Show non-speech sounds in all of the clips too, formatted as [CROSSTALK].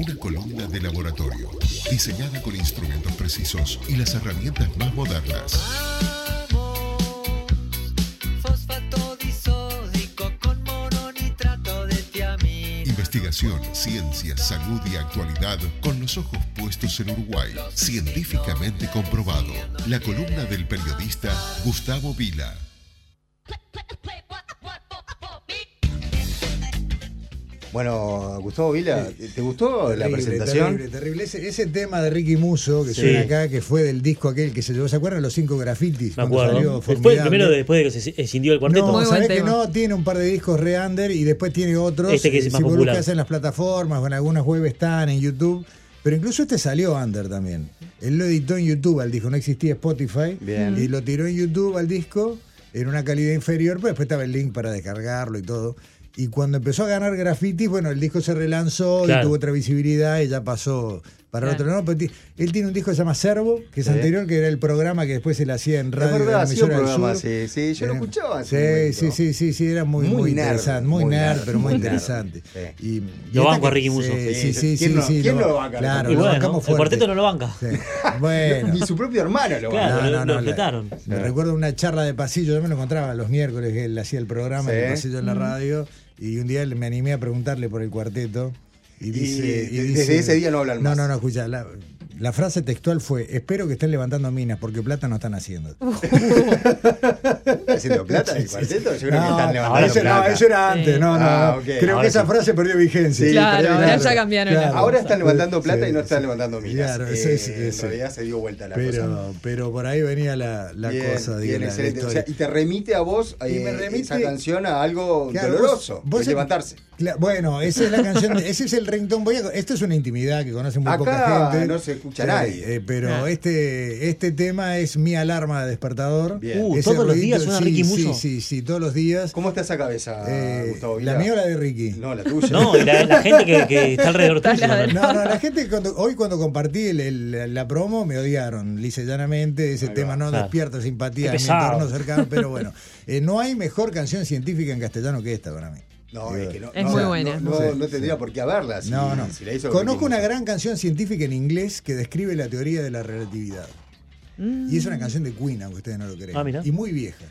Una columna de laboratorio, diseñada con instrumentos precisos y las herramientas más modernas. Fosfato disódico con mononitrato de tiamina. Investigación, ciencia, salud y actualidad con los ojos puestos en Uruguay. Científicamente comprobado. La columna del periodista Gustavo Vila. Bueno, Gustavo Vila, ¿te gustó la presentación? Terrible, terrible. Ese, ese tema de Ricky Muso que Sí. suena acá, que fue del disco aquel que se llevó, ¿se acuerdan los cinco grafitis? Me cuando acuerdo. salió Después, primero después de que se escindió el cuarteto. No, sabés que no, tiene un par de discos re under y después tiene otros. Este que es eh, más si vos popular. buscas en las plataformas o en algunas web están, en YouTube. Pero incluso este salió under también. Él lo editó en YouTube al disco, no existía Spotify. Bien. Y lo tiró en YouTube al disco en una calidad inferior, pero después estaba el link para descargarlo y todo. Y cuando empezó a ganar grafitis, bueno, el disco se relanzó Claro. y tuvo otra visibilidad y ya pasó para el Claro. otro. No, pero ti- él tiene un disco que se llama Servo, que es Sí. anterior, que era el programa que después se le hacía en radio. de verdad, la un emisora del programa, sur. sí, sí, yo lo Eh, escuchaba Sí, sí, sí, sí, sí, era muy, Muy muy, nerd, interesante, muy, muy nerd, nerd, pero muy interesante. Sí. Y, y Lo banco a Ricky Musso. Sí, Sí, sí, ¿quién sí, no- sí, quién lo- lo banca? Claro, Y lo bueno, bancamos el fuerte. cuarteto no lo banca. Sí. Bueno. [LAUGHS] Ni su propio hermano lo Claro. banca. lo- lo la- respetaron. Me recuerdo una charla de pasillo, yo me lo encontraba los miércoles que él hacía el programa el pasillo en la radio y un día me animé a preguntarle por el cuarteto y Y dice... de- dice- desde ese día no hablan No, más. no, no, escucha, la, la frase textual fue, espero que estén levantando minas porque plata no están haciendo. [LAUGHS] ¿Está haciendo plata el cuarteto? Yo creo que están levantando eso, no, plata. eso era antes, Sí. no, no, Ah, no. ok. Creo Ahora que esa frase perdió vigencia. Sí, Claro, pero claro. ya cambiaron Ahora están levantando plata y no están sí. levantando minas. Claro, Eh, sí, sí, en sí. realidad se dio vuelta la cosa. Pero, pero por ahí venía la, la Bien, cosa, bien, la excelente. O sea, y te remite a vos Y eh, me remite- esa canción a algo Claro, doloroso, vos- vos levantarse. Bueno, esa es la canción, de- ese es el ringtone. Voy a, esto es una intimidad que conoce muy Acá poca gente. no se escucha Eh, nadie. eh, pero este, este tema es mi alarma de despertador. Uh, todos los días suena sí, Ricky sí, Musso. Sí, sí, todos los días. ¿Cómo está esa cabeza, Eh, Gustavo ¿La mía o la de Ricky? No, la tuya. No, y la, la gente que, que está alrededor tuyo. No, no, la gente cuando, hoy cuando compartí el- el- la promo me odiaron, lisa llanamente, ese Ahí tema va. no Claro. despierta simpatía en mi entorno cercano, pero [LAUGHS] bueno, eh, no hay mejor canción científica en castellano que esta para mí. No, es que no. Es no, muy buena. No, Sí, no tendría por qué haberla. Si, no, no. si la hizo Conozco una gran canción científica en inglés que describe la teoría de la relatividad. Y es una canción de Queen, aunque ustedes no lo creen. Ah, mira. Y muy vieja.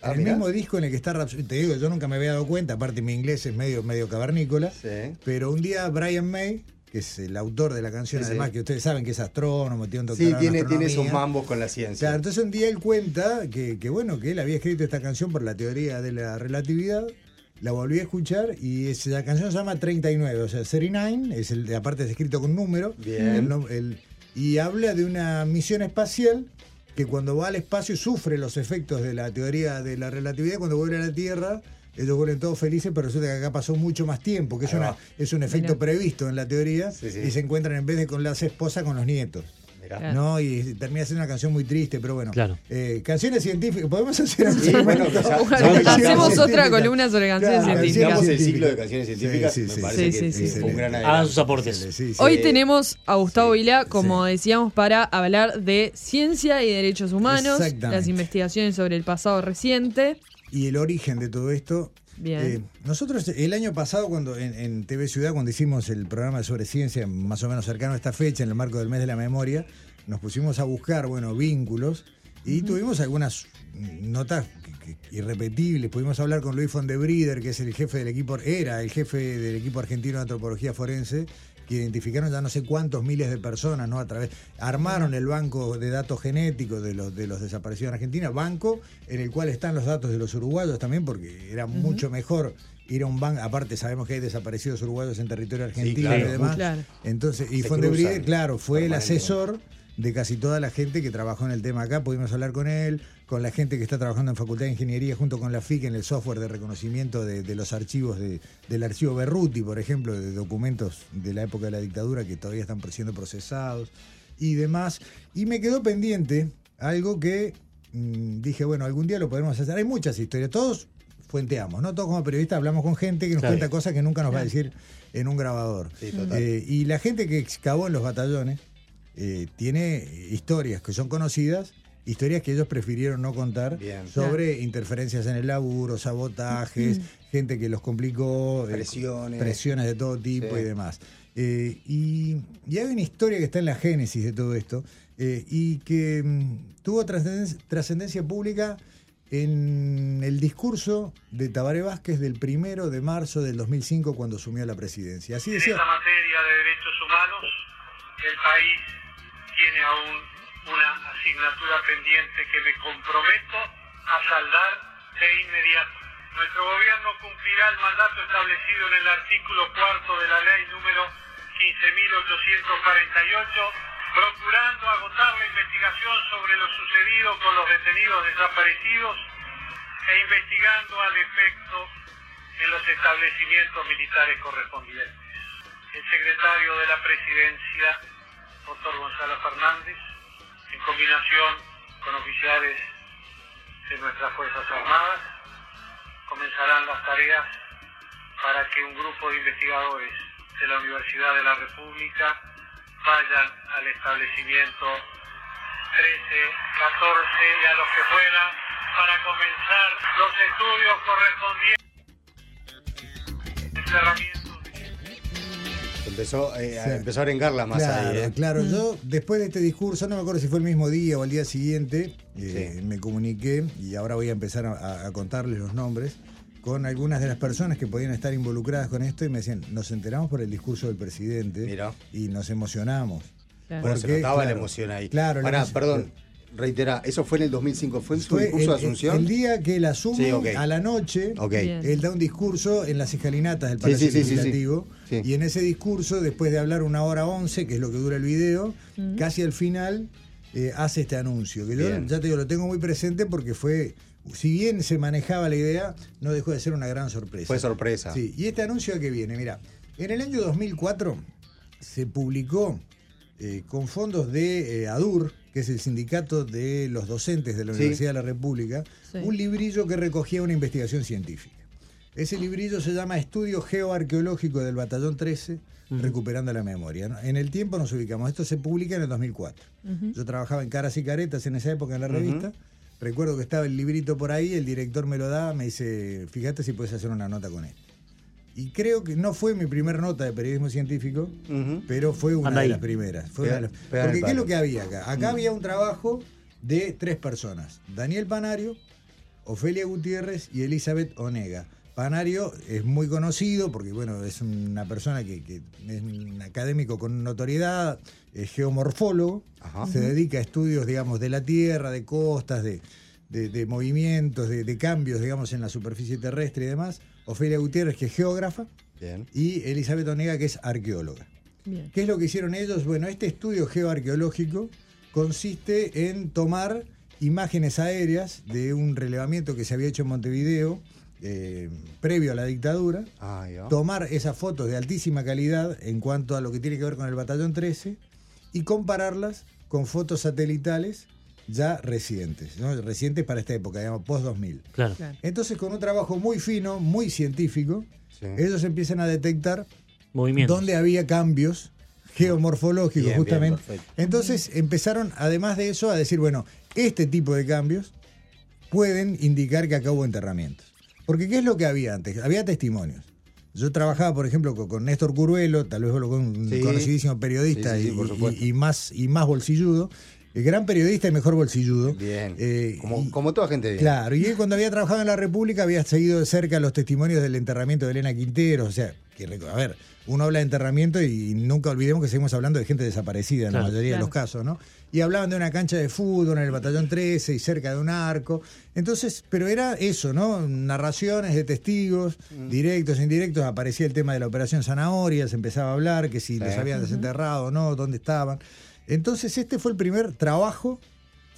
Ah, el mirá. mismo disco en el que está Rhapsody, te digo, yo nunca me había dado cuenta, aparte mi inglés es medio, medio cavernícola, Sí. pero un día Brian May, que es el autor de la canción, Sí, sí. además que ustedes saben que es astrónomo, tiene un Sí, doctorado en tiene, esos mambos con la ciencia. Claro, entonces un día él cuenta que, que, bueno, que él había escrito esta canción por la teoría de la relatividad, la volví a escuchar y es- la canción se llama 39, o sea, 39, es el, aparte es escrito con número, Bien. el el- y habla de una misión espacial que cuando va al espacio sufre los efectos de la teoría de la relatividad, cuando vuelve a la Tierra ellos vuelven todos felices, pero resulta que acá pasó mucho más tiempo, que es, una, es un efecto previsto en la teoría, Sí, sí. y se encuentran en vez de con las esposas, con los nietos. Mirá. Claro. ¿no? Y termina siendo una canción muy triste, pero bueno. Claro. Eh, canciones científicas, podemos hacer un Sí, bueno, segmento? ya- Bueno, ya- ya- hacemos otra columna sobre canciones Claro, científicas. Sigamos el ciclo de canciones científicas. Sí, sí, me sí. parece Sí, que sí, sí, fue un sí. gran Hagan sus aportes. Sí, sí. Hoy Eh, tenemos a Gustavo sí, Vila, como sí. decíamos, para hablar de ciencia y derechos humanos, las investigaciones sobre el pasado reciente. Y el origen de todo esto. Bien. eh, nosotros el año pasado, cuando en, en TV Ciudad, cuando hicimos el programa sobre ciencia, más o menos cercano a esta fecha, en el marco del mes de la memoria, nos pusimos a buscar, bueno, vínculos y tuvimos algunas notas irrepetibles. Pudimos hablar con Luis Fondebrider, que es el jefe del equipo, era el jefe del equipo argentino de antropología forense, que identificaron ya no sé cuántos miles de personas, ¿no? A través, armaron el banco de datos genéticos de los, de los desaparecidos en Argentina, banco en el cual están los datos de los uruguayos también, porque era mucho mejor ir a un banco, aparte sabemos que hay desaparecidos uruguayos en territorio argentino claro. y demás. Claro. Entonces, y Fondebrider, claro, fue el asesor de casi toda la gente que trabajó en el tema acá. Pudimos hablar con él, con la gente que está trabajando en Facultad de Ingeniería junto con la FIC en el software de reconocimiento de, de los archivos de- del archivo Berruti, por ejemplo, de documentos de la época de la dictadura que todavía están siendo procesados y demás. Y me quedó pendiente algo que mm, dije, bueno, algún día lo podemos hacer. Hay muchas historias, todos fuenteamos, ¿no? Todos como periodistas hablamos con gente que nos Claro. cuenta cosas que nunca nos va a decir en un grabador. Sí, total. Eh, y la gente que excavó en los batallones eh, tiene historias que son conocidas historias que ellos prefirieron no contar Bien. sobre interferencias en el laburo, sabotajes, gente que los complicó, eh, Presiones. presiones de todo tipo Sí. y demás. Eh, y, y hay una historia que está en la génesis de todo esto eh, y que mm, tuvo trascendencia, trascendencia pública en el discurso de Tabaré Vázquez del primero de marzo del 2005 cuando asumió la presidencia. Así En decía. esta materia de derechos humanos, el país tiene aún una asignatura pendiente que me comprometo a saldar de inmediato. Nuestro gobierno cumplirá el mandato establecido en el artículo cuarto de la ley número 15.848, procurando agotar la investigación sobre lo sucedido con los detenidos desaparecidos e investigando al efecto en los establecimientos militares correspondientes. El secretario de la presidencia, doctor Gonzalo Fernández, en combinación con oficiales de nuestras Fuerzas Armadas, comenzarán las tareas para que un grupo de investigadores de la Universidad de la República vayan al establecimiento 13, 14 y a los que fueran para comenzar los estudios correspondientes. Empezó, eh, Sí. empezó a arengarla más claro, ahí. ¿eh? claro. Yo después de este discurso, no me acuerdo si fue el mismo día o el día siguiente, eh, Sí. me comuniqué y ahora voy a empezar a, a contarles los nombres con algunas de las personas que podían estar involucradas con esto y me decían, nos enteramos por el discurso del presidente Mira. y nos emocionamos. Claro. Bueno, se Porque, notaba la claro, emoción ahí. Claro, la Pará, emoción- perdón, reitera, eso fue en el 2005, ¿fue en su discurso el, de Asunción? el día que él asume Sí, a la noche, Ok. Bien. él da un discurso en las escalinatas del Palacio sí, sí, sí, sí. Legislativo. Sí. Y en ese discurso, después de hablar una hora once, que es lo que dura el video, casi al final eh, hace este anuncio. Que yo ya te digo, lo tengo muy presente porque fue, si bien se manejaba la idea, no dejó de ser una gran sorpresa. Fue sorpresa. Sí, y este anuncio a qué viene, mira, en el año 2004 se publicó eh, con fondos de eh, ADUR, que es el sindicato de los docentes de la Sí. Universidad de la República, Sí. un librillo que recogía una investigación científica. Ese librillo se llama Estudio Geoarqueológico del Batallón 13, recuperando la memoria. ¿no? En el tiempo nos ubicamos. Esto se publica en el 2004. Yo trabajaba en Caras y Caretas en esa época en la revista. Recuerdo que estaba el librito por ahí, el director me lo da, me dice, fíjate si puedes hacer una nota con esto. Y creo que no fue mi primera nota de periodismo científico, pero fue una Anda de ahí. las primeras. Fue Pega- una de las- pega en Porque ¿qué es lo que había acá? Acá había un trabajo de tres personas. Daniel Panario, Ofelia Gutiérrez y Elizabeth Onega. Panario es muy conocido porque, bueno, es una persona que, que es un académico con notoriedad, es geomorfólogo, Ajá. se dedica a estudios, digamos, de la Tierra, de costas, de, de- de movimientos, de, de cambios, digamos, en la superficie terrestre y demás. Ofelia Gutiérrez, que es geógrafa, Bien. y Elizabeth Onega, que es arqueóloga. Bien. ¿Qué es lo que hicieron ellos? Bueno, este estudio geoarqueológico consiste en tomar imágenes aéreas de un relevamiento que se había hecho en Montevideo eh, previo a la dictadura, Ah, tomar esas fotos de altísima calidad en cuanto a lo que tiene que ver con el batallón 13 y compararlas con fotos satelitales ya recientes, ¿no? recientes para esta época, digamos, post-2000. Claro. Claro. Entonces, con un trabajo muy fino, muy científico, Sí. ellos empiezan a detectar Movimiento. donde había cambios geomorfológicos Bien, justamente. Entonces empezaron, además de eso, a decir, bueno, este tipo de cambios pueden indicar que acá hubo enterramientos. Porque ¿qué es lo que había antes? Había testimonios. Yo trabajaba, por ejemplo, con, con Néstor Curuelo, tal vez con un Sí. conocidísimo periodista Sí, sí, sí, y- por y, supuesto. y más, y más bolsilludo. El gran periodista y mejor bolsilludo. Bien. Eh, como, y- como toda gente bien. Claro, y él cuando había trabajado en la República había seguido de cerca los testimonios del enterramiento de Elena Quintero, o sea, que, a ver, uno habla de enterramiento y nunca olvidemos que seguimos hablando de gente desaparecida en Claro. la mayoría de los casos, ¿no? Y hablaban de una cancha de fútbol en el batallón 13 y cerca de un arco. Entonces, pero era eso, ¿no? Narraciones de testigos, Mm. directos, indirectos, aparecía el tema de la operación Zanahoria, se empezaba a hablar que si los habían desenterrado o no, dónde estaban. Entonces, este fue el primer trabajo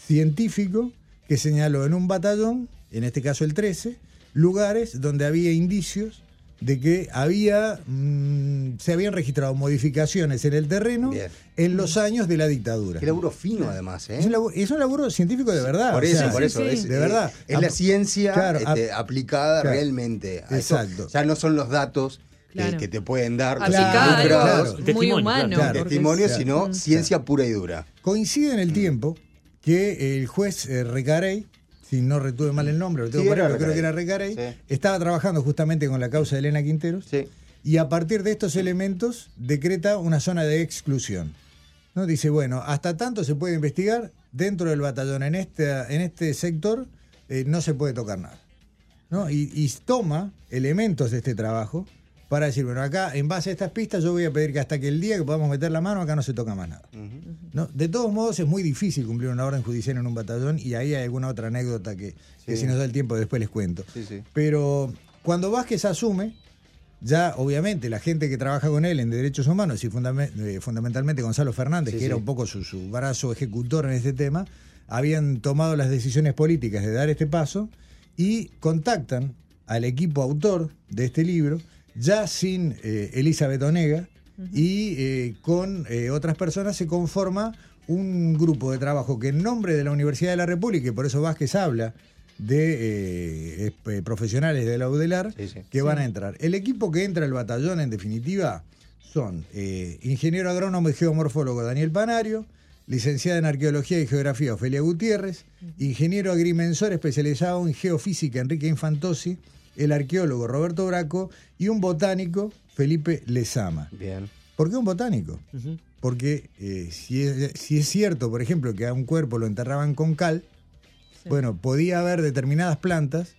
científico que señaló en un batallón, en este caso el 13, lugares donde había indicios de que había mm, se habían registrado modificaciones en el terreno Bien. en los años de la dictadura. Qué laburo fino, además, ¿eh? Es un, laburo, es un laburo científico de verdad. Por o eso, sea, por eso. sí, es, sí. de eh, verdad. Es la ciencia claro, este, ap- aplicada claro. realmente. a eso. Exacto. Ya no son los datos Claro. que, te pueden dar los Claro, muy humano. claro. sino Mm. ciencia pura y dura. Coincide en el tiempo que el juez eh, Recarey, si no retuve mal el nombre, lo tengo Sí, creo que era Recarey. Recarey, Sí. estaba trabajando justamente con la causa de Elena Quinteros Sí. y a partir de estos elementos decreta una zona de exclusión. ¿no? Dice, bueno, hasta tanto se puede investigar dentro del batallón, en este, en este sector eh, no se puede tocar nada. ¿no? Y, y toma elementos de este trabajo para decir, bueno, acá en base a estas pistas yo voy a pedir que hasta que el día que podamos meter la mano acá no se toca más nada. ¿no? De todos modos es muy difícil cumplir una orden judicial en un batallón y ahí hay alguna otra anécdota que, si nos da el tiempo después les cuento. Sí, sí. Pero cuando Vázquez asume, ya obviamente la gente que trabaja con él en derechos humanos y eh, fundamentalmente Gonzalo Fernández, que era un poco su, su brazo ejecutor en este tema, habían tomado las decisiones políticas de dar este paso y contactan al equipo autor de este libro, ya sin eh, Elizabeth Onega, y eh, con eh, otras personas se conforma un grupo de trabajo que en nombre de la Universidad de la República, y por eso Vázquez habla de eh, eh, profesionales de la UDELAR, Sí, sí. que van a entrar. El equipo que entra al batallón, en definitiva, son eh, ingeniero agrónomo y geomorfólogo Daniel Panario, licenciada en arqueología y geografía Ofelia Gutiérrez, ingeniero agrimensor especializado en geofísica Enrique Infantosi, el arqueólogo Roberto Braco y un botánico Felipe Lezama. Bien. ¿Por qué un botánico? Porque eh, si, es, si es cierto, por ejemplo, que a un cuerpo lo enterraban con cal, Sí. bueno, podía haber determinadas plantas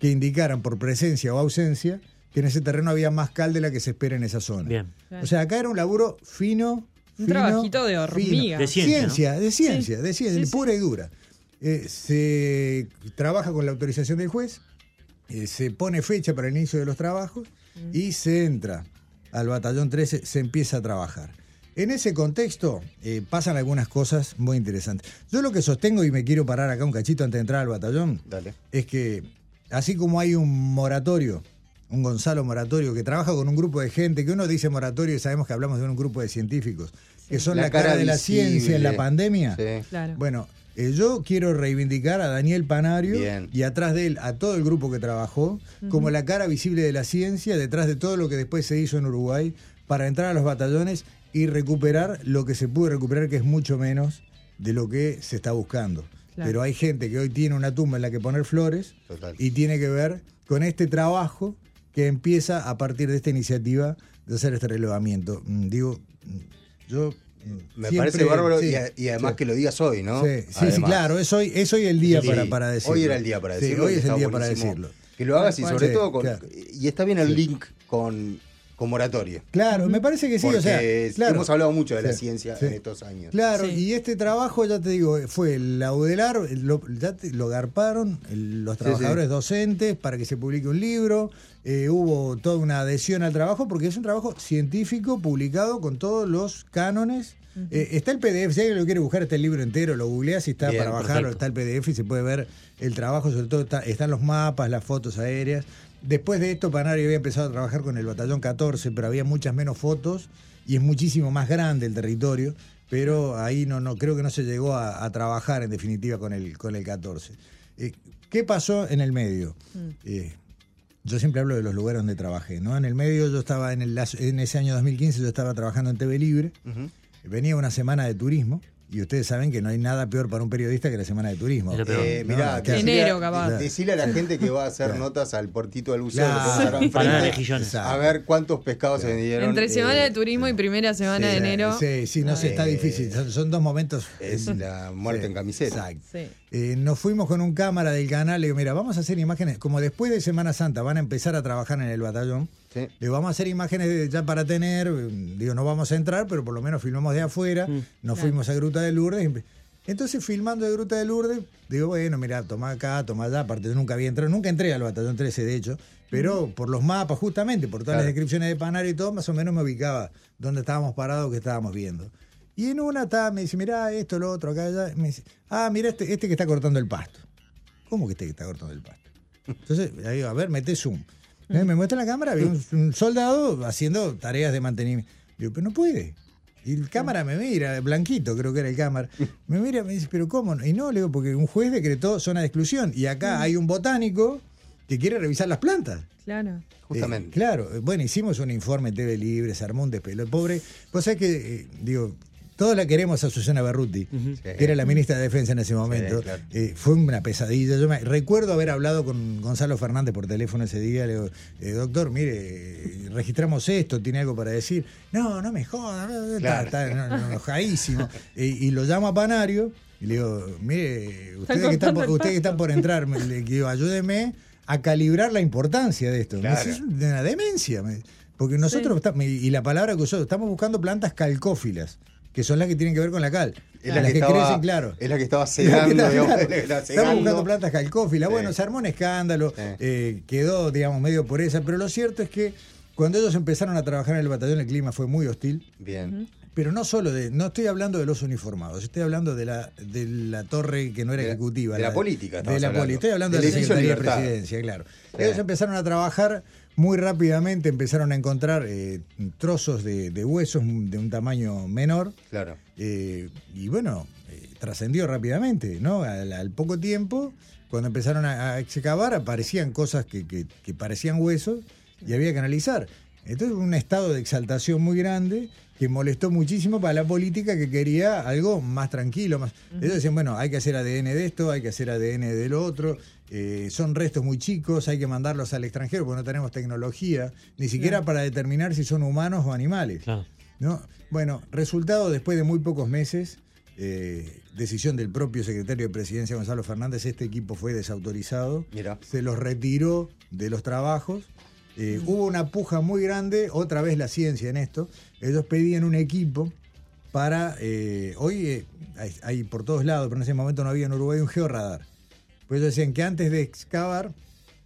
que indicaran por presencia o ausencia que en ese terreno había más cal de la que se espera en esa zona. Bien. O sea, acá era un laburo fino. Un fino, trabajito de fino. hormiga. De ciencia, ¿no? de ciencia, de ciencia, Sí, sí. pura y dura. Eh, se trabaja con la autorización del juez, eh, se pone fecha para el inicio de los trabajos Mm. y se entra al batallón 13, se empieza a trabajar. En ese contexto eh, pasan algunas cosas muy interesantes. Yo lo que sostengo, y me quiero parar acá un cachito antes de entrar al batallón, Dale. es que así como hay un moratorio, un Gonzalo Moratorio, que trabaja con un grupo de gente, que uno dice moratorio y sabemos que hablamos de un grupo de científicos, que son la, cara, de la visible. ciencia en la pandemia. Sí. Claro. Bueno, eh, yo quiero reivindicar a Daniel Panario Bien. y atrás de él a todo el grupo que trabajó como la cara visible de la ciencia detrás de todo lo que después se hizo en Uruguay para entrar a los batallones y recuperar lo que se pudo recuperar, que es mucho menos de lo que se está buscando. Claro. Pero hay gente que hoy tiene una tumba en la que poner flores Total. y tiene que ver con este trabajo que empieza a partir de esta iniciativa de hacer este relevamiento. Mm, Digo, mm, yo... Me siempre- parece bárbaro sí, y, a- y además sí. que lo digas hoy, ¿no? Sí, sí, sí, claro, es hoy, es hoy el día para, para decirlo. Hoy era el día para decirlo. hoy es el día para decirlo. Que lo hagas y sobre todo Sí, con. claro. Y está bien el link con, con moratorio. Claro, me parece que sí, porque o sea, claro. hemos hablado mucho de la Sí, ciencia sí. en estos años. Claro, Sí. y este trabajo, ya te digo, fue la UDELAR, lo, ya te- lo garparon el- los Sí, trabajadores sí. docentes para que se publique un libro, eh, hubo toda una adhesión al trabajo porque es un trabajo científico publicado con todos los cánones. Eh, está el PDF, si alguien lo quiere buscar, está el libro entero, lo googleas y está Bien, para bajarlo, perfecto. está el PDF y se puede ver el trabajo, sobre todo está- están los mapas, las fotos aéreas. Después de esto, Panario había empezado a trabajar con el batallón 14, pero había muchas menos fotos y es muchísimo más grande el territorio, pero ahí no, no creo que no se llegó a, a trabajar en definitiva con el, con el 14. Eh, ¿Qué pasó en el medio? Eh, yo siempre hablo de los lugares donde trabajé, ¿no? En el medio yo estaba en, el, en ese año 2015, yo estaba trabajando en TV Libre, venía una semana de turismo, y ustedes saben que no hay nada peor para un periodista que la semana de turismo. Eh, No, mirá, claro. decile a- Enero, capaz. de- decile a la gente que va a hacer [LAUGHS] Claro. notas al portito del buceo. Claro. Exacto. A ver cuántos pescados se vendieron. Entre eh, semana de turismo y primera semana sí, de enero. Sí, sí, no sé, está Eh, difícil. Son, son dos momentos. Es la muerte Sí, en camiseta. Exacto. Sí. Eh, nos fuimos con un cámara del canal, le digo, mira, vamos a hacer imágenes, como después de Semana Santa van a empezar a trabajar en el batallón, Sí. le digo, vamos a hacer imágenes de- ya para tener, eh, digo, no vamos a entrar, pero por lo menos filmamos de afuera, nos Claro. fuimos a Gruta de Lourdes. Entonces, filmando de Gruta de Lourdes, digo, bueno, mira, toma acá, toma allá, aparte yo nunca había entrado, nunca entré al batallón 13, de hecho, pero por los mapas, justamente, por todas las descripciones de Panario y todo, más o menos me ubicaba dónde estábamos parados, qué estábamos viendo. Y en una estaba, me dice, mirá esto, lo otro, acá, allá. Me dice, ah, mira este, este que está cortando el pasto. ¿Cómo que este que está cortando el pasto? Entonces, ahí digo, a ver, mete zoom. Eh, Me muestra la cámara, había un, un soldado haciendo tareas de mantenimiento. Digo, pero no puede. Y el cámara me mira, blanquito creo que era el cámara. Me mira, me dice, pero ¿cómo? no?". Y no, le digo, porque un juez decretó zona de exclusión. Y acá hay un botánico que quiere revisar las plantas. Claro. Justamente. Eh, claro, eh, bueno, hicimos un informe en TV Libre, se armó un despelo. El pobre, pues es que, eh, digo, todos la queremos a Susana Berruti, que era la ministra de Defensa en ese momento. claro. Eh, fue una pesadilla. Yo me, recuerdo haber hablado con Gonzalo Fernández por teléfono ese día. Le digo, eh, doctor, mire, registramos esto, tiene algo para decir. No, no me joda, no, está, está no, no, enojadísimo. y, y lo llamo a Panario y le digo, mire, ustedes que están por, ustedes que están por entrar, le digo, ayúdeme a calibrar la importancia de esto. Me Claro. dice, es una demencia. me- Porque nosotros, estamos- y la palabra que usó, estamos buscando plantas calcófilas, que son las que tienen que ver con la cal. Es la las que, que, estaba, crecen, claro. Es la que estaba [LAUGHS] la que estaba [LAUGHS] buscando plantas calcófilas. Sí. Bueno, se armó un escándalo, Sí. eh, quedó, digamos, medio por esa, pero lo cierto es que cuando ellos empezaron a trabajar en el batallón, el clima fue muy hostil. Bien. Pero no solo de, no estoy hablando de los uniformados, estoy hablando de la, de la torre que no era De la- ejecutiva. de la política De la poli, estoy hablando de la Secretaría de. Presidencia, claro. Sí. Ellos empezaron a trabajar muy rápidamente, empezaron a encontrar eh, trozos de, de huesos de un tamaño menor. Claro. Eh, y bueno, eh, trascendió rápidamente, ¿no? Al, al poco tiempo, cuando empezaron a, a excavar, aparecían cosas que, que- que parecían huesos y había que analizar. Entonces, un estado de exaltación muy grande que molestó muchísimo para la política que quería algo más tranquilo. Más... Ellos decían, bueno, hay que hacer ADN de esto, hay que hacer ADN de lo otro, eh, son restos muy chicos, hay que mandarlos al extranjero porque no tenemos tecnología, ni siquiera para determinar si son humanos o animales. Claro. ¿no? Bueno, resultado después de muy pocos meses, eh, decisión del propio secretario de Presidencia Gonzalo Fernández, este equipo fue desautorizado, Mira. se los retiró de los trabajos. eh, Hubo una puja muy grande, otra vez la ciencia en esto. Ellos pedían un equipo para. hoy hay, hay por todos lados, pero en ese momento no había en Uruguay un georradar. Pues ellos decían que antes de excavar,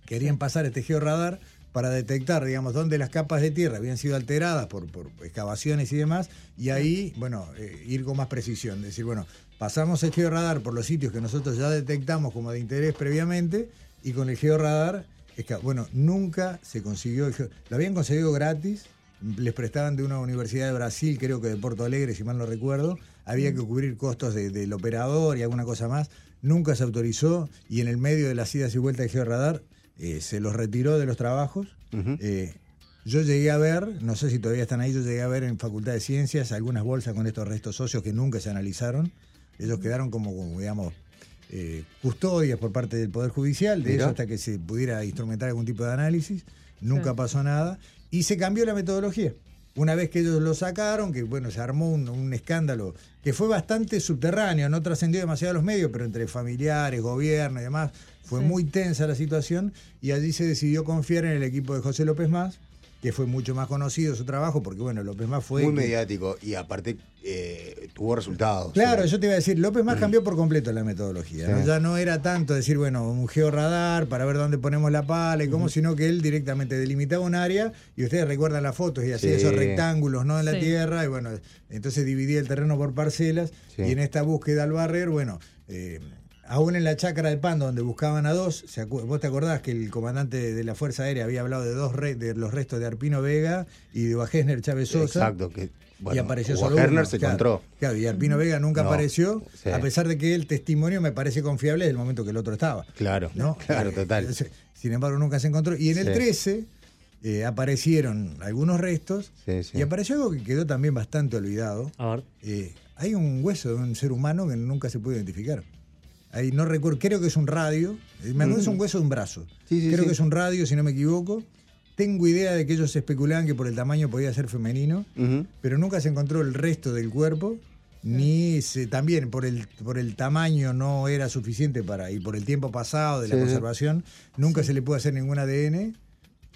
querían pasar este georradar para detectar, digamos, dónde las capas de tierra habían sido alteradas por, por excavaciones y demás, y ahí, bueno, eh, ir con más precisión. Decir, bueno, pasamos el georradar por los sitios que nosotros ya detectamos como de interés previamente, y con el georradar, bueno, nunca se consiguió, el lo habían conseguido gratis, les prestaban de una universidad de Brasil, creo que de Porto Alegre, si mal no recuerdo, había que cubrir costos de- del operador y alguna cosa más, nunca se autorizó, y en el medio de las idas y vueltas de georradar, eh, se los retiró de los trabajos. Eh, yo llegué a ver, no sé si todavía están ahí, yo llegué a ver en Facultad de Ciencias algunas bolsas con estos restos óseos que nunca se analizaron. Ellos quedaron como, como, digamos, eh, custodias por parte del Poder Judicial, de Mira. eso hasta que se pudiera instrumentar algún tipo de análisis. Nunca Sí. pasó nada. Y se cambió la metodología. Una vez que ellos lo sacaron, que bueno, se armó un, un escándalo que fue bastante subterráneo, no trascendió demasiado a los medios, pero entre familiares, gobierno y demás, fue Sí. muy tensa la situación y allí se decidió confiar en el equipo de José López Más, que fue mucho más conocido su trabajo, porque bueno, López Más fue... Muy que- mediático y aparte eh, tuvo resultados. Claro, Sí. yo te iba a decir, López más cambió por completo la metodología. Ya no era tanto decir, bueno, un georradar para ver dónde ponemos la pala y cómo, sino que él directamente delimitaba un área y ustedes recuerdan las fotos y hacía Sí. esos rectángulos ¿no? en la tierra y bueno, entonces dividía el terreno por parcelas Sí. y en esta búsqueda al barrer, bueno, eh, aún en la chácara de Pando donde buscaban a dos, ¿se acu- vos te acordás que el comandante de la Fuerza Aérea había hablado de dos re- de los restos de Arpino Vega y de Wagesner Chávez Sosa? Exacto. Que, bueno, y apareció solo uno, se claro. encontró. Claro, y Arpino Vega nunca No, apareció, sí. a pesar de que el testimonio me parece confiable desde el momento que el otro estaba. Claro, ¿no? claro, total. [LAUGHS] Sin embargo, nunca se encontró. Y en el Sí. 13 eh, aparecieron algunos restos Sí, sí. y apareció algo que quedó también bastante olvidado. A ver. Eh, hay un hueso de un ser humano que nunca se puede identificar. Ahí no recuerdo, creo que es un radio. eh, Me acuerdo es un hueso de un brazo. Mm. Sí, sí, creo sí. que es un radio, si no me equivoco. Tengo idea de que ellos especulaban que por el tamaño podía ser femenino Ujú. pero nunca se encontró el resto del cuerpo, ni se, también por el, por el tamaño no era suficiente para, y por el tiempo pasado de la conservación, nunca se le pudo hacer ningún ADN,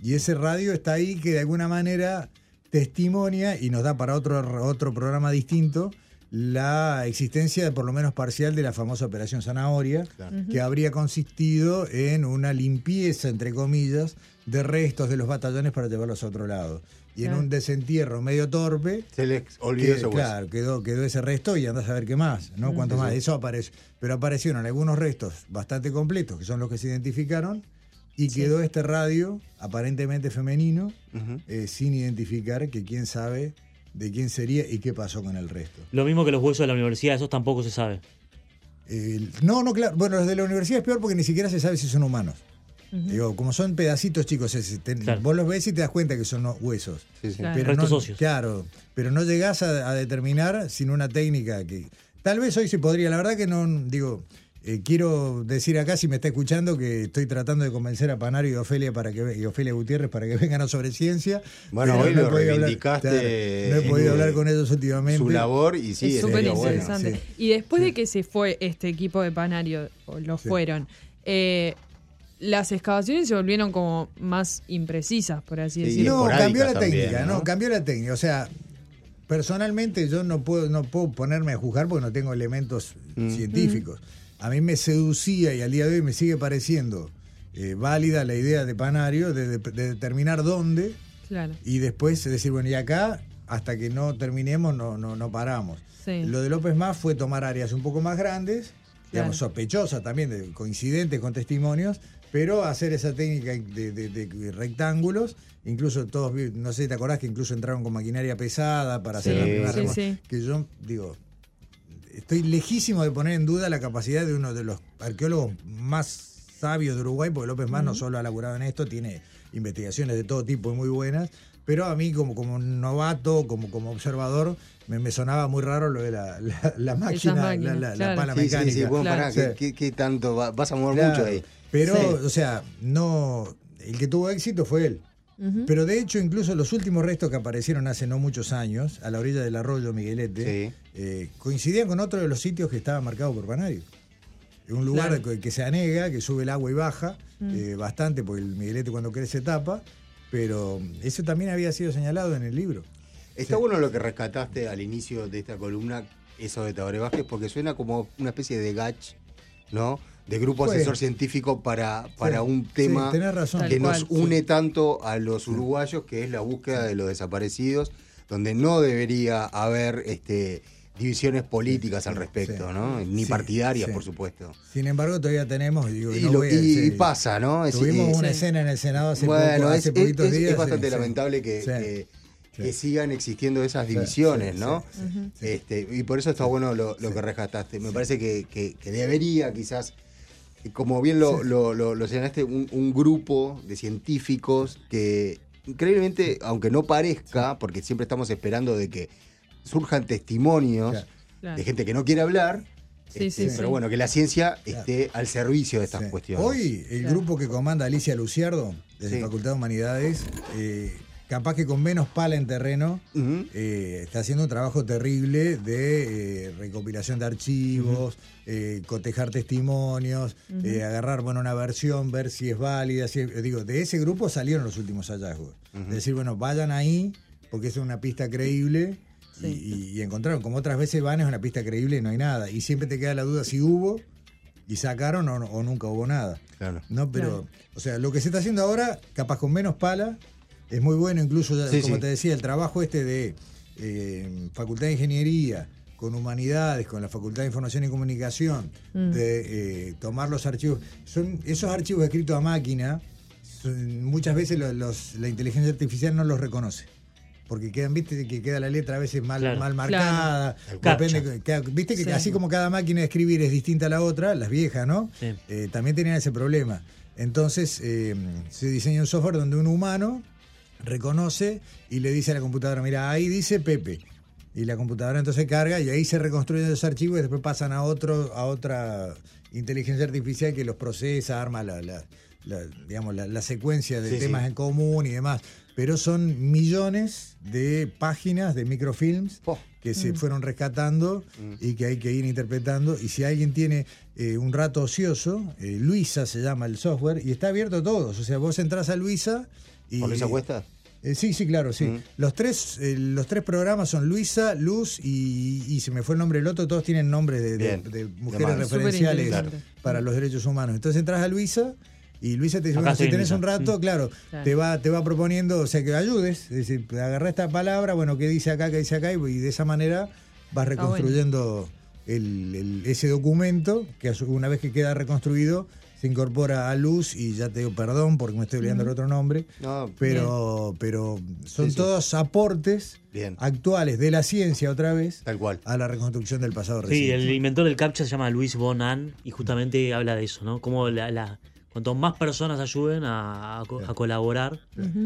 y ese radio está ahí que de alguna manera testimonia y nos da para otro, otro programa distinto la existencia de por lo menos parcial de la famosa operación zanahoria, que habría consistido en una limpieza, entre comillas, de restos de los batallones para llevarlos a otro lado. Y en un desentierro medio torpe, Se les olvidó que- claro, quedó, quedó ese resto y andás a ver qué más, ¿no? Cuánto más. Eso apareció. Pero aparecieron algunos restos bastante completos, que son los que se identificaron, y quedó este radio, aparentemente femenino, eh, sin identificar que quién sabe de quién sería y qué pasó con el resto. Lo mismo que los huesos de la universidad, esos tampoco se sabe. Eh, no, no, claro. Bueno, los de la universidad es peor porque ni siquiera se sabe si son humanos. Digo, como son pedacitos chicos, es- te- Claro. vos los ves y te das cuenta que son no- huesos. Sí, sí. Claro. Pero no, óseos. Claro, pero no llegás a, a determinar sin una técnica que. Tal vez hoy se podría, la verdad que no, digo, eh, quiero decir acá, si me está escuchando, que estoy tratando de convencer a Panario y Ofelia para que y Ofelia Gutiérrez para que [LAUGHS] vengan a sobre ciencia. Bueno, hoy no he lo podido hablar- reivindicaste, claro, no he eh, podido hablar con ellos últimamente. Su labor y sí, es súper bueno. interesante. sí. Y después de que se fue este equipo de Panario, o lo Sí. fueron, eh, las excavaciones se volvieron como más imprecisas, por así Sí, decirlo. No, cambió la también, técnica, ¿no? ¿no? cambió la técnica. O sea, personalmente yo no puedo, no puedo ponerme a juzgar porque no tengo elementos Mm. científicos. A mí me seducía y al día de hoy me sigue pareciendo eh, válida la idea de Panario de, de- de determinar dónde Claro. y después decir, bueno, y acá hasta que no terminemos no, no, no paramos. Sí. Lo de López Más fue tomar áreas un poco más grandes, digamos, sospechosas también, de- coincidentes con testimonios, pero hacer esa técnica de, de- de rectángulos, incluso todos, vi- no sé si te acordás que incluso entraron con maquinaria pesada para hacer Sí. la primera Sí, sí. que yo digo, estoy lejísimo de poner en duda la capacidad de uno de los arqueólogos más sabios de Uruguay, porque López Más no solo ha laburado en esto, tiene investigaciones de todo tipo y muy buenas, pero a mí como, como novato, como, como observador, me, me sonaba muy raro lo de la, la, la máquina, máquinas, la, la- la claro. pala Sí, sí, mecánica. sí, bueno, Claro. pará, Sí. ¿qué, qué- qué tanto? va- vas a mover Claro, mucho ahí. Pero, Sí. o sea, no. El que tuvo éxito fue él. Pero de hecho, incluso los últimos restos que aparecieron hace no muchos años, a la orilla del arroyo Miguelete, Sí. eh, coincidían con otro de los sitios que estaba marcado por Panario. Un lugar Claro. que- que se anega, que sube el agua y baja Mm. eh, bastante, porque el Miguelete cuando crece tapa, pero eso también había sido señalado en el libro. Está Sí. bueno lo que rescataste al inicio de esta columna, eso de Tabaré Vázquez, porque suena como una especie de gach, ¿no? De grupo Fue. asesor científico para, para Sí, un tema razón. que Tal nos cual. une tanto a los uruguayos, que es la búsqueda de los desaparecidos, donde no debería haber este, divisiones políticas al respecto, sí. ¿no? Ni Sí, partidarias, sí. por supuesto. Sin embargo, todavía tenemos. Digo, Y, no lo- voy a- y- pasa, ¿no? Es- Tuvimos es- una Sí. escena en el Senado hace bueno, poco, es, hace es- poquitos es- es días. bastante sí, sí. lamentable que, Sí. que- Sí. que sigan existiendo esas divisiones, sí, ¿no? sí, sí, sí. Este, y por eso está bueno lo, lo que rescataste. Me parece que, que- que debería quizás, como bien lo, lo, lo- lo señalaste, un, un grupo de científicos que increíblemente, aunque no parezca, porque siempre estamos esperando de que surjan testimonios Claro. Claro. de gente que no quiere hablar, Sí, este, sí, pero sí. bueno, que la ciencia esté al servicio de estas Sí. cuestiones. Hoy, el Claro. grupo que comanda Alicia Luciardo, desde Sí. Facultad de Humanidades, eh, capaz que con menos pala en terreno, eh, está haciendo un trabajo terrible de eh, recopilación de archivos, eh, cotejar testimonios, eh, agarrar bueno, una versión, ver si es válida. Si es- digo, de ese grupo salieron los últimos hallazgos. Es decir, bueno, vayan ahí, porque es una pista creíble. y- Sí. Y, y encontraron, como otras veces van, es una pista creíble y no hay nada. Y siempre te queda la duda si hubo y sacaron o, o nunca hubo nada. Claro. No, pero, Claro. o sea, lo que se está haciendo ahora, capaz con menos pala, es muy bueno, incluso, Sí, como sí. te decía, el trabajo este de eh, Facultad de Ingeniería, con Humanidades, con la Facultad de Información y Comunicación, Mm. de eh, tomar los archivos. Son esos archivos escritos a máquina, son- muchas veces lo- los- la inteligencia artificial no los reconoce. Porque quedan, viste, que queda la letra a veces mal, Claro. mal marcada. Claro. Depende, queda- viste que Sí. así como cada máquina de escribir es distinta a la otra, las viejas, ¿no? Sí. Eh, también tenían ese problema. Entonces eh, se diseña un software donde un humano reconoce y le dice a la computadora, mira, ahí dice Pepe. Y la computadora entonces carga y ahí se reconstruyen los archivos y después pasan a otro, a otra inteligencia artificial que los procesa, arma la, la- la, digamos, la, la secuencia de Sí, temas sí. en común y demás. Pero son millones de páginas de microfilms Oh. que se fueron rescatando Mm. y que hay que ir interpretando. Y si alguien tiene eh, un rato ocioso, eh, Luisa se llama el software, y está abierto a todos. O sea, vos entras a Luisa y... ¿Por Luisa Cuesta? Eh, sí, sí, claro, sí. Mm. Los tres eh, los tres programas son Luisa, Luz y, y se me fue el nombre del otro, todos tienen nombres de, mujeres referenciales para los derechos humanos. Entonces entras a Luisa y Luisa te dice, bueno, si tenés Luisa. un rato, Mm. claro, Claro. te va te va proponiendo, o sea, que ayudes, es decir, agarrá esta palabra, bueno, qué dice acá, qué dice acá, y, y de esa manera vas Está reconstruyendo el- el- ese documento, que una vez que queda reconstruido, se incorpora a luz y ya te digo perdón porque me estoy olvidando el otro nombre, No, pero, pero son Sí, sí. todos aportes Bien. actuales de la ciencia otra vez Tal cual. a la reconstrucción del pasado Sí, reciente. el inventor del CAPTCHA se llama Luis Bonan y justamente habla de eso, ¿no? Cómo la, la cuanto más personas ayuden a, a co- a colaborar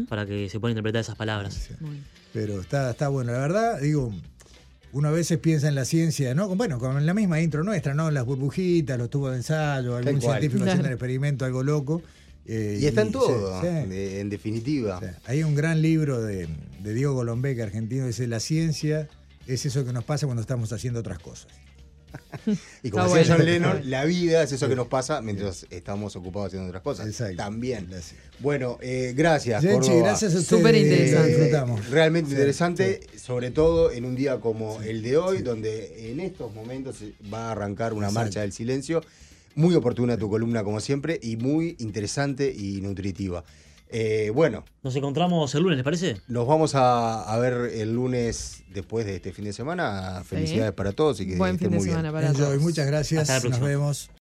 para que se puedan interpretar esas palabras. Muy bien. Pero está, está bueno. La verdad, digo, uno a veces piensa en la ciencia, ¿no? Con- Bueno, con la misma intro nuestra, ¿no? Las burbujitas, los tubos de ensayo, algún científico Claro. haciendo un experimento, algo loco. eh, Y está en todo, sí, sí. de- en definitiva. O sea, hay un gran libro de, de Diego Golombek, argentino, dice La ciencia es eso que nos pasa cuando estamos haciendo otras cosas. [LAUGHS] Y como decía. John Lennon, la vida es eso que nos pasa mientras estamos ocupados haciendo otras cosas. Exacto. También. Gracias. Bueno, eh, gracias, Córdoba. gracias a ustedes. Súper interesante. Eh, Disfrutamos. realmente Sí, interesante, sobre todo en un día como el de hoy, donde en estos momentos va a arrancar una Exacto. marcha del silencio. Muy oportuna tu columna, como siempre, y muy interesante y nutritiva. Eh, bueno, Nos encontramos el lunes, ¿les parece? nos vamos a, a ver el lunes después de este fin de semana. Felicidades para todos y que Buen estén fin de muy bien. para todos. muchas gracias. Hasta la Nos vemos.